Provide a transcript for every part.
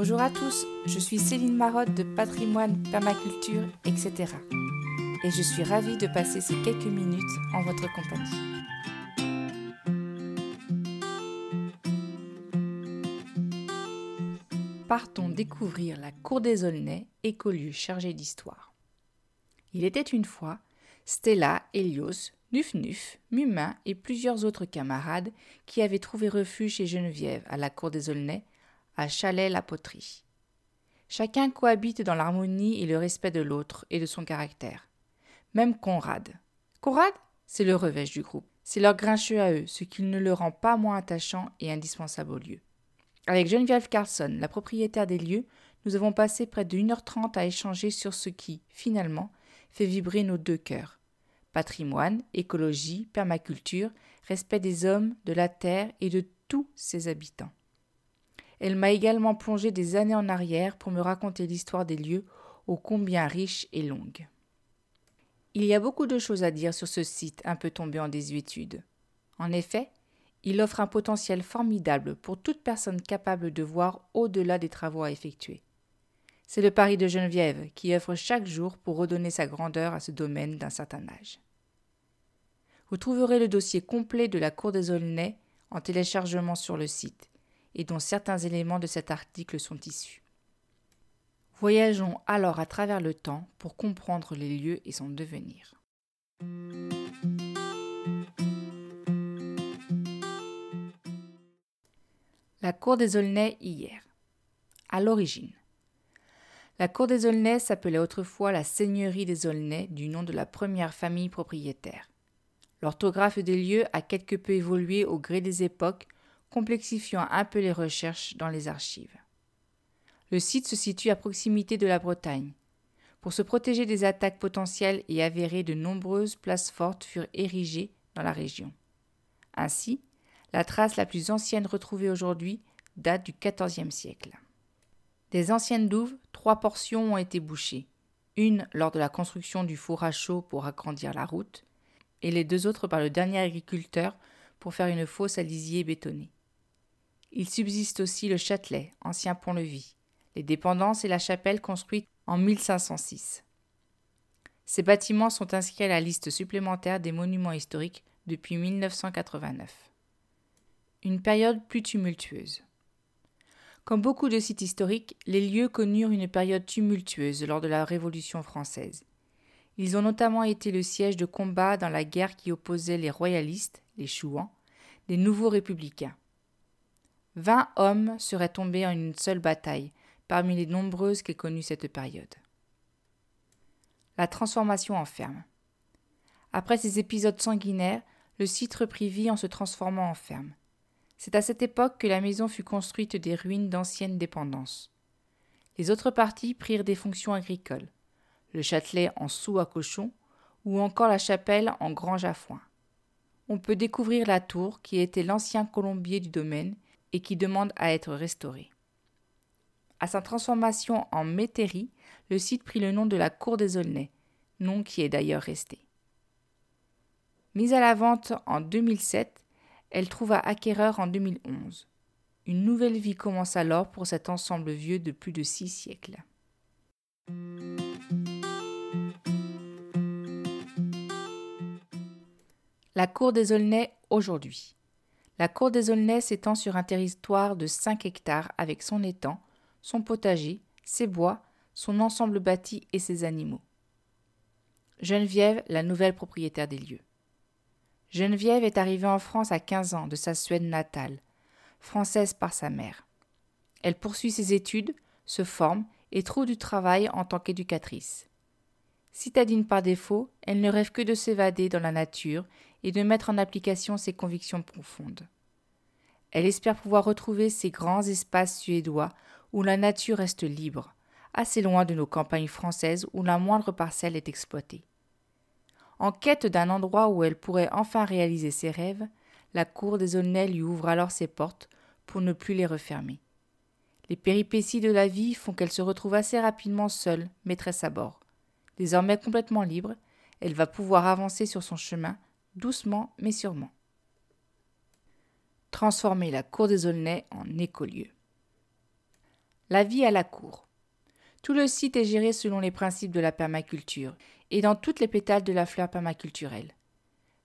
Bonjour à tous, je suis Céline Marotte de Patrimoine, Permaculture, etc. Et je suis ravie de passer ces quelques minutes en votre compagnie. Partons découvrir la cour des Aulnay, écolieu chargé d'histoire. Il était une fois Stella, Hélios, Nuf Nuf, Mumin et plusieurs autres camarades qui avaient trouvé refuge chez Geneviève à la cour des Aulnay à Chalais-la-Poterie. Chacun cohabite dans l'harmonie et le respect de l'autre et de son caractère. Même Conrad. Conrad, c'est le revêche du groupe. C'est leur grincheux à eux, ce qui ne le rend pas moins attachant et indispensable au lieu. Avec Geneviève Carlson, la propriétaire des lieux, nous avons passé près de 1h30 à échanger sur ce qui, finalement, fait vibrer nos deux cœurs. Patrimoine, écologie, permaculture, respect des hommes, de la terre et de tous ses habitants. Elle m'a également plongé des années en arrière pour me raconter l'histoire des lieux ô combien riche et longue. Il y a beaucoup de choses à dire sur ce site un peu tombé en désuétude. En effet, il offre un potentiel formidable pour toute personne capable de voir au-delà des travaux à effectuer. C'est le pari de Geneviève qui œuvre chaque jour pour redonner sa grandeur à ce domaine d'un certain âge. Vous trouverez le dossier complet de la Cour des Aulnay en téléchargement sur le site et dont certains éléments de cet article sont issus. Voyageons alors à travers le temps pour comprendre les lieux et son devenir. La cour des Aulnay hier. À l'origine. La cour des Aulnay s'appelait autrefois la seigneurie des Aulnay du nom de la première famille propriétaire. L'orthographe des lieux a quelque peu évolué au gré des époques complexifiant un peu les recherches dans les archives. Le site se situe à proximité de la Bretagne. Pour se protéger des attaques potentielles et avérées, de nombreuses places fortes furent érigées dans la région. Ainsi, la trace la plus ancienne retrouvée aujourd'hui date du XIVe siècle. Des anciennes douves, trois portions ont été bouchées, une lors de la construction du four à chaud pour agrandir la route, et les deux autres par le dernier agriculteur pour faire une fosse à lisier bétonnée. Il subsiste aussi le Châtelet, ancien pont-levis, les dépendances et la chapelle construite en 1506. Ces bâtiments sont inscrits à la liste supplémentaire des monuments historiques depuis 1989. Une période plus tumultueuse. Comme beaucoup de sites historiques, les lieux connurent une période tumultueuse lors de la Révolution française. Ils ont notamment été le siège de combat dans la guerre qui opposait les royalistes, les chouans, des nouveaux républicains. Vingt hommes seraient tombés en une seule bataille, parmi les nombreuses qu'ait connues cette période. La transformation en ferme. Après ces épisodes sanguinaires, le site reprit vie en se transformant en ferme. C'est à cette époque que la maison fut construite des ruines d'anciennes dépendances. Les autres parties prirent des fonctions agricoles, le châtelet en sous à cochon, ou encore la chapelle en grange à foin. On peut découvrir la tour qui était l'ancien colombier du domaine et qui demande à être restauré. À sa transformation en métairie, le site prit le nom de la Cour des Aulnay, nom qui est d'ailleurs resté. Mise à la vente en 2007, elle trouva acquéreur en 2011. Une nouvelle vie commence alors pour cet ensemble vieux de plus de six siècles. La cour des Aulnay aujourd'hui. La cour des Aulnay s'étend sur un territoire de 5 hectares avec son étang, son potager, ses bois, son ensemble bâti et ses animaux. Geneviève, la nouvelle propriétaire des lieux. Geneviève est arrivée en France à 15 ans de sa Suède natale, française par sa mère. Elle poursuit ses études, se forme et trouve du travail en tant qu'éducatrice. Citadine par défaut, elle ne rêve que de s'évader dans la nature et de mettre en application ses convictions profondes. Elle espère pouvoir retrouver ces grands espaces suédois où la nature reste libre, assez loin de nos campagnes françaises où la moindre parcelle est exploitée. En quête d'un endroit où elle pourrait enfin réaliser ses rêves, la cour des Aulnay lui ouvre alors ses portes pour ne plus les refermer. Les péripéties de la vie font qu'elle se retrouve assez rapidement seule, maîtresse à bord. Désormais complètement libre, elle va pouvoir avancer sur son chemin doucement mais sûrement. Transformer la cour des Aulnay en écolieu. La vie à la cour. Tout le site est géré selon les principes de la permaculture et dans toutes les pétales de la fleur permaculturelle.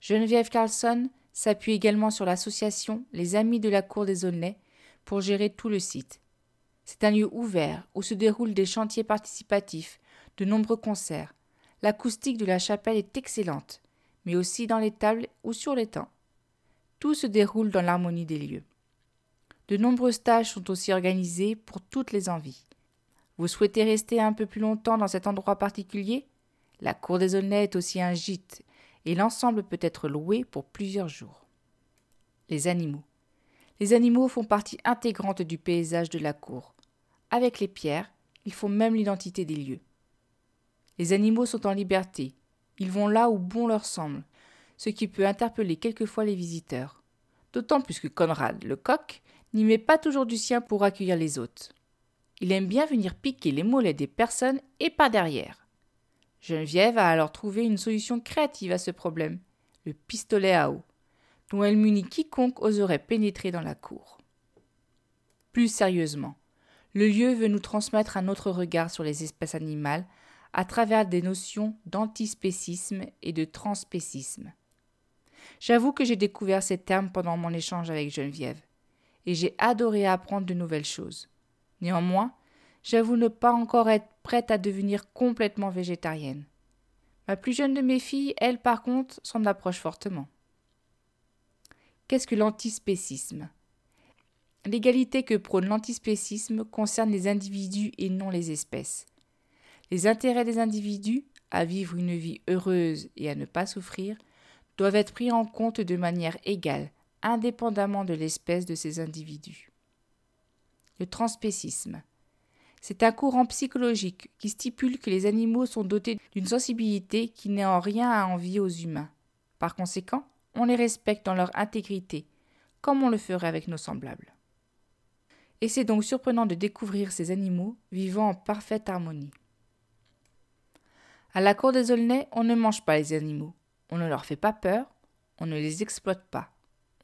Geneviève Carlson s'appuie également sur l'association Les Amis de la Cour des Aulnay pour gérer tout le site. C'est un lieu ouvert où se déroulent des chantiers participatifs, de nombreux concerts. L'acoustique de la chapelle est excellente, mais aussi dans les tables ou sur les temps. Tout se déroule dans l'harmonie des lieux. De nombreux stages sont aussi organisés pour toutes les envies. Vous souhaitez rester un peu plus longtemps dans cet endroit particulier? La cour des Aulnay est aussi un gîte, et l'ensemble peut être loué pour plusieurs jours. Les animaux. Les animaux font partie intégrante du paysage de la cour. Avec les pierres, ils font même l'identité des lieux. Les animaux sont en liberté, ils vont là où bon leur semble, ce qui peut interpeller quelquefois les visiteurs. D'autant plus que Conrad, le coq, n'y met pas toujours du sien pour accueillir les hôtes. Il aime bien venir piquer les mollets des personnes et pas derrière. Geneviève a alors trouvé une solution créative à ce problème, le pistolet à eau, dont elle munit quiconque oserait pénétrer dans la cour. Plus sérieusement, le lieu veut nous transmettre un autre regard sur les espèces animales à travers des notions d'antispécisme et de transspécisme. J'avoue que j'ai découvert ces termes pendant mon échange avec Geneviève, et j'ai adoré apprendre de nouvelles choses. Néanmoins, j'avoue ne pas encore être prête à devenir complètement végétarienne. Ma plus jeune de mes filles, elle, par contre, s'en approche fortement. Qu'est-ce que l'antispécisme? L'égalité que prône l'antispécisme concerne les individus et non les espèces. Les intérêts des individus, à vivre une vie heureuse et à ne pas souffrir, doivent être pris en compte de manière égale, indépendamment de l'espèce de ces individus. Le transspécisme. C'est un courant psychologique qui stipule que les animaux sont dotés d'une sensibilité qui n'est en rien à envier aux humains. Par conséquent, on les respecte dans leur intégrité, comme on le ferait avec nos semblables et c'est donc surprenant de découvrir ces animaux vivant en parfaite harmonie. À la cour des Aulnay, on ne mange pas les animaux, on ne leur fait pas peur, on ne les exploite pas,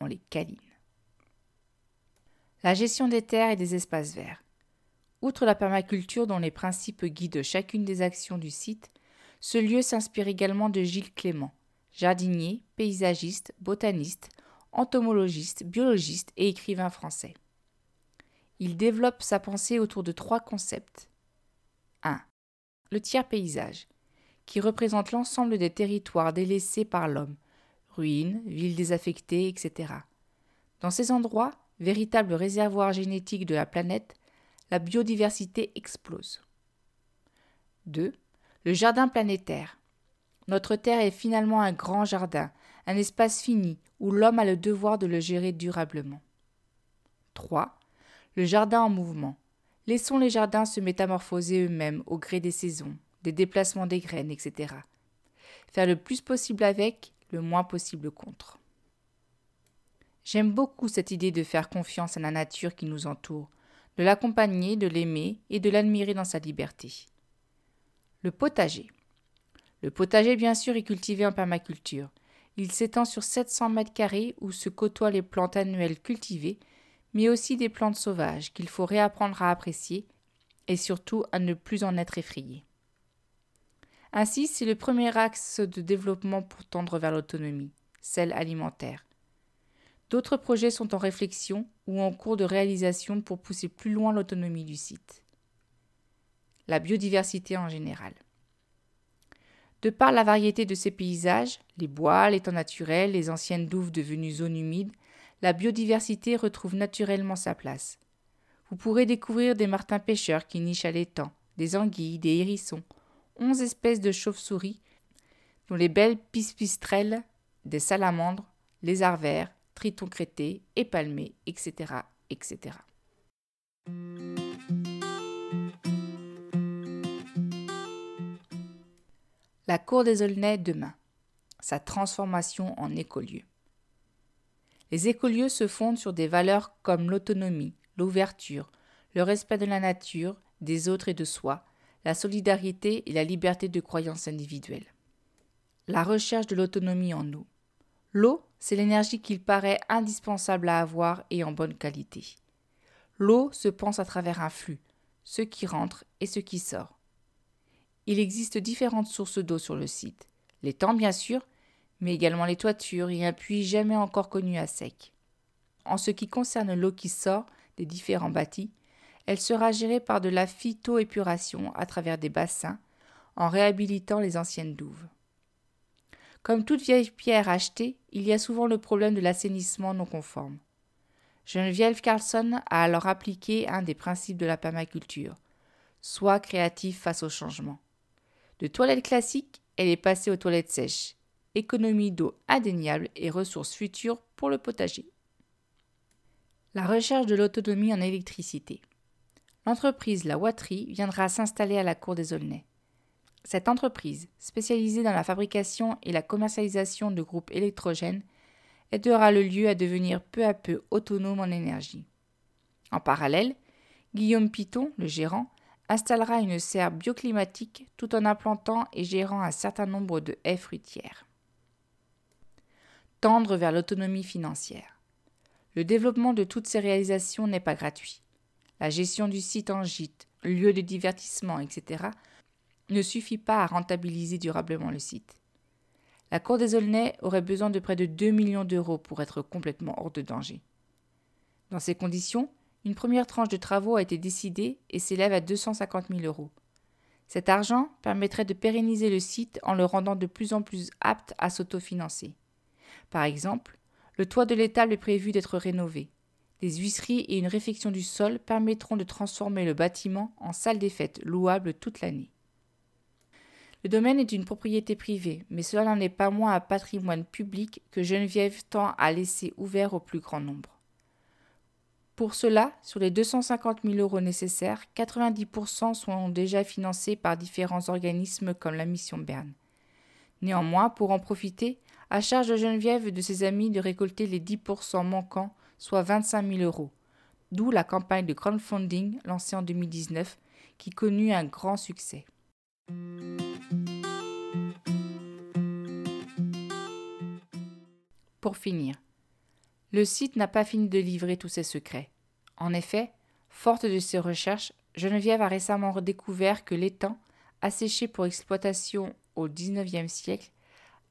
on les câline. La gestion des terres et des espaces verts. Outre la permaculture dont les principes guident chacune des actions du site, ce lieu s'inspire également de Gilles Clément, jardinier, paysagiste, botaniste, entomologiste, biologiste et écrivain français. Il développe sa pensée autour de trois concepts. 1. Le tiers paysage, qui représente l'ensemble des territoires délaissés par l'homme, ruines, villes désaffectées, etc. Dans ces endroits, véritables réservoirs génétiques de la planète, la biodiversité explose. 2. Le jardin planétaire. Notre Terre est finalement un grand jardin, un espace fini où l'homme a le devoir de le gérer durablement. 3 le jardin en mouvement. Laissons les jardins se métamorphoser eux-mêmes au gré des saisons, des déplacements des graines, etc. Faire le plus possible avec, le moins possible contre. J'aime beaucoup cette idée de faire confiance à la nature qui nous entoure, de l'accompagner, de l'aimer et de l'admirer dans sa liberté. Le potager. Le potager, bien sûr, est cultivé en permaculture. Il s'étend sur 700 mètres carrés où se côtoient les plantes annuelles cultivées mais aussi des plantes sauvages qu'il faut réapprendre à apprécier et surtout à ne plus en être effrayé. Ainsi, c'est le premier axe de développement pour tendre vers l'autonomie, celle alimentaire. D'autres projets sont en réflexion ou en cours de réalisation pour pousser plus loin l'autonomie du site. La biodiversité en général. De par la variété de ces paysages, les bois, les temps naturels, les anciennes douves devenues zones humides, la biodiversité retrouve naturellement sa place. Vous pourrez découvrir des martins pêcheurs qui nichent à l'étang, des anguilles, des hérissons, onze espèces de chauves-souris, dont les belles pispistrelles, des salamandres, lézards verts, tritons crétés, épalmés, etc., etc. La cour des Aulnay demain. Sa transformation en écolieu. Les écolieux se fondent sur des valeurs comme l'autonomie, l'ouverture, le respect de la nature, des autres et de soi, la solidarité et la liberté de croyance individuelle. La recherche de l'autonomie en eau. L'eau, c'est l'énergie qu'il paraît indispensable à avoir et en bonne qualité. L'eau se pense à travers un flux, ce qui rentre et ce qui sort. Il existe différentes sources d'eau sur le site. Les temps, bien sûr, mais également les toitures et un puits jamais encore connu à sec. En ce qui concerne l'eau qui sort des différents bâtis, elle sera gérée par de la phytoépuration à travers des bassins, en réhabilitant les anciennes douves. Comme toute vieille pierre achetée, il y a souvent le problème de l'assainissement non conforme. Geneviève Carlson a alors appliqué un des principes de la permaculture soit créatif face au changement. De toilettes classiques, elle est passée aux toilettes sèches, économie d'eau indéniable et ressources futures pour le potager. La recherche de l'autonomie en électricité. L'entreprise La Watterie viendra s'installer à la cour des Aulnay. Cette entreprise, spécialisée dans la fabrication et la commercialisation de groupes électrogènes, aidera le lieu à devenir peu à peu autonome en énergie. En parallèle, Guillaume Piton, le gérant, installera une serre bioclimatique tout en implantant et gérant un certain nombre de haies fruitières. Tendre vers l'autonomie financière. Le développement de toutes ces réalisations n'est pas gratuit. La gestion du site en gîte, lieu de divertissement, etc., ne suffit pas à rentabiliser durablement le site. La Cour des Aulnay aurait besoin de près de 2 millions d'euros pour être complètement hors de danger. Dans ces conditions, une première tranche de travaux a été décidée et s'élève à 250 000 euros. Cet argent permettrait de pérenniser le site en le rendant de plus en plus apte à s'autofinancer. Par exemple, le toit de l'étable est prévu d'être rénové. Des huisseries et une réfection du sol permettront de transformer le bâtiment en salle des fêtes louable toute l'année. Le domaine est une propriété privée, mais cela n'en est pas moins un patrimoine public que Geneviève tend à laisser ouvert au plus grand nombre. Pour cela, sur les 250 000 euros nécessaires, 90% sont déjà financés par différents organismes comme la Mission Berne. Néanmoins, pour en profiter, à charge de Geneviève et de ses amis de récolter les 10% manquants, soit 25 000 euros, d'où la campagne de crowdfunding lancée en 2019 qui connut un grand succès. Pour finir, le site n'a pas fini de livrer tous ses secrets. En effet, forte de ses recherches, Geneviève a récemment redécouvert que l'étang, asséché pour exploitation au XIXe siècle,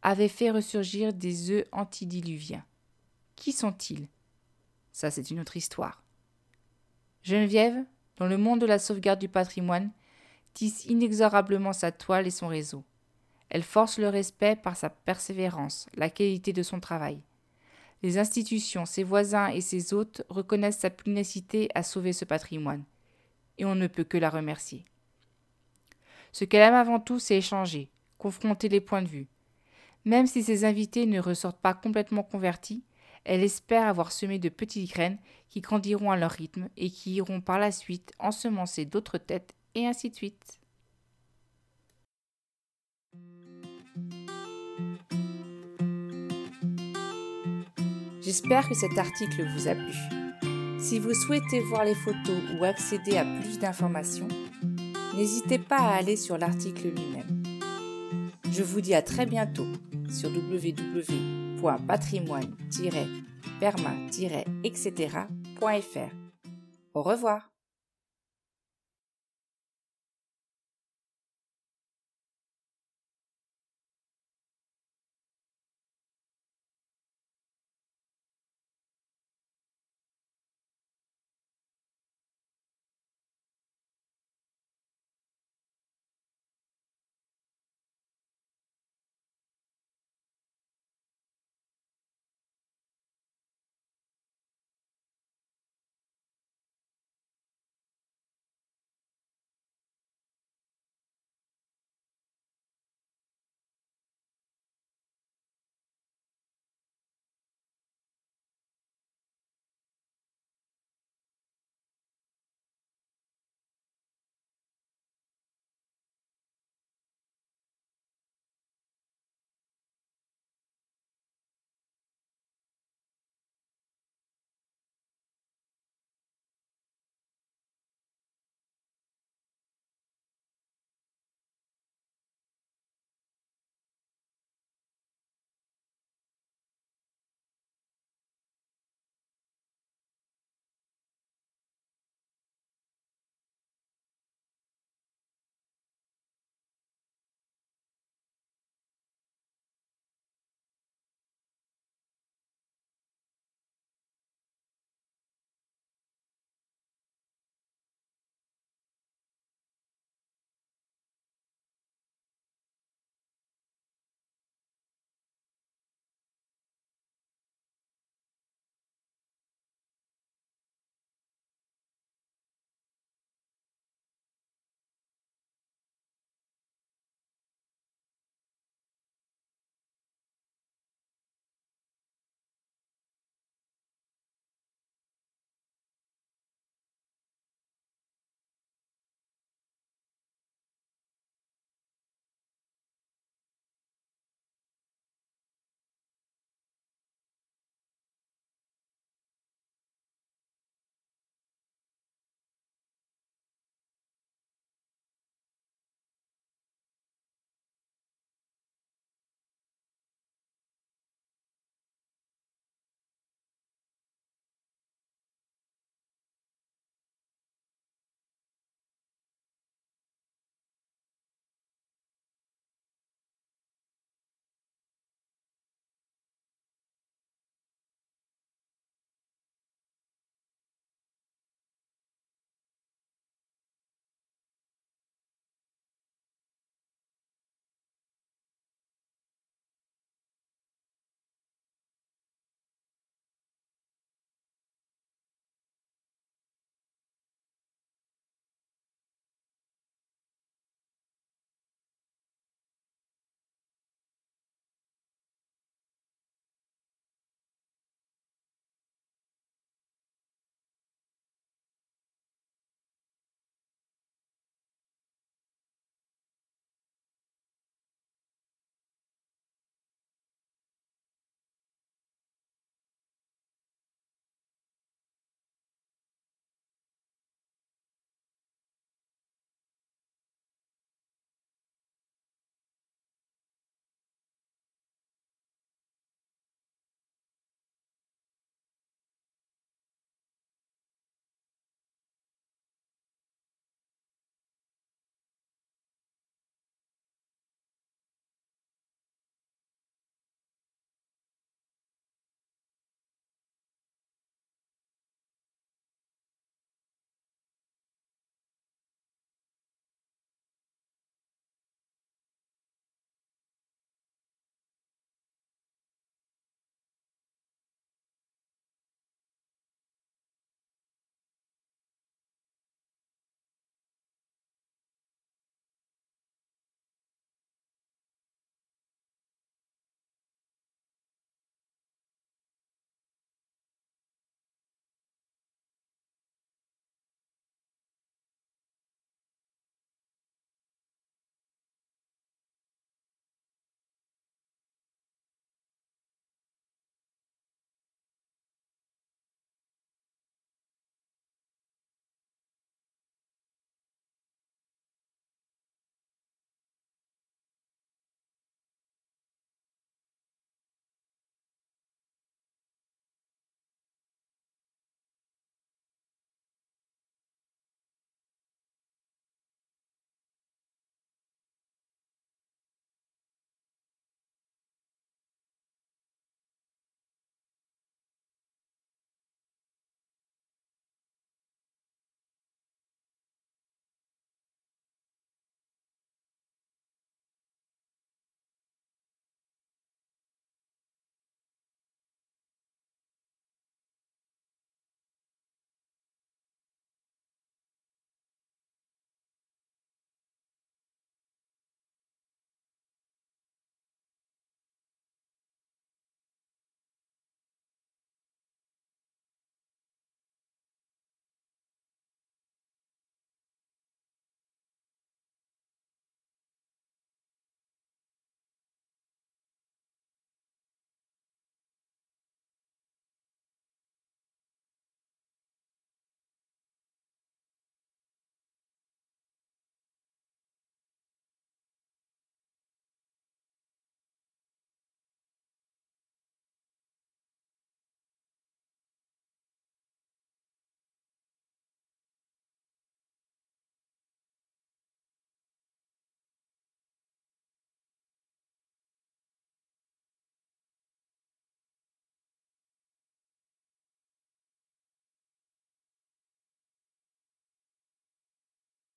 avait fait ressurgir des œufs antidiluviens. Qui sont-ils? Ça, c'est une autre histoire. Geneviève, dans le monde de la sauvegarde du patrimoine, tisse inexorablement sa toile et son réseau. Elle force le respect par sa persévérance, la qualité de son travail. Les institutions, ses voisins et ses hôtes reconnaissent sa pugnacité à sauver ce patrimoine, et on ne peut que la remercier. Ce qu'elle aime avant tout, c'est échanger, confronter les points de vue. Même si ses invités ne ressortent pas complètement convertis, elle espère avoir semé de petites graines qui grandiront à leur rythme et qui iront par la suite ensemencer d'autres têtes, et ainsi de suite. J'espère que cet article vous a plu. Si vous souhaitez voir les photos ou accéder à plus d'informations, n'hésitez pas à aller sur l'article lui-même. Je vous dis à très bientôt sur www.patrimoine-perma-etc.fr. Au revoir.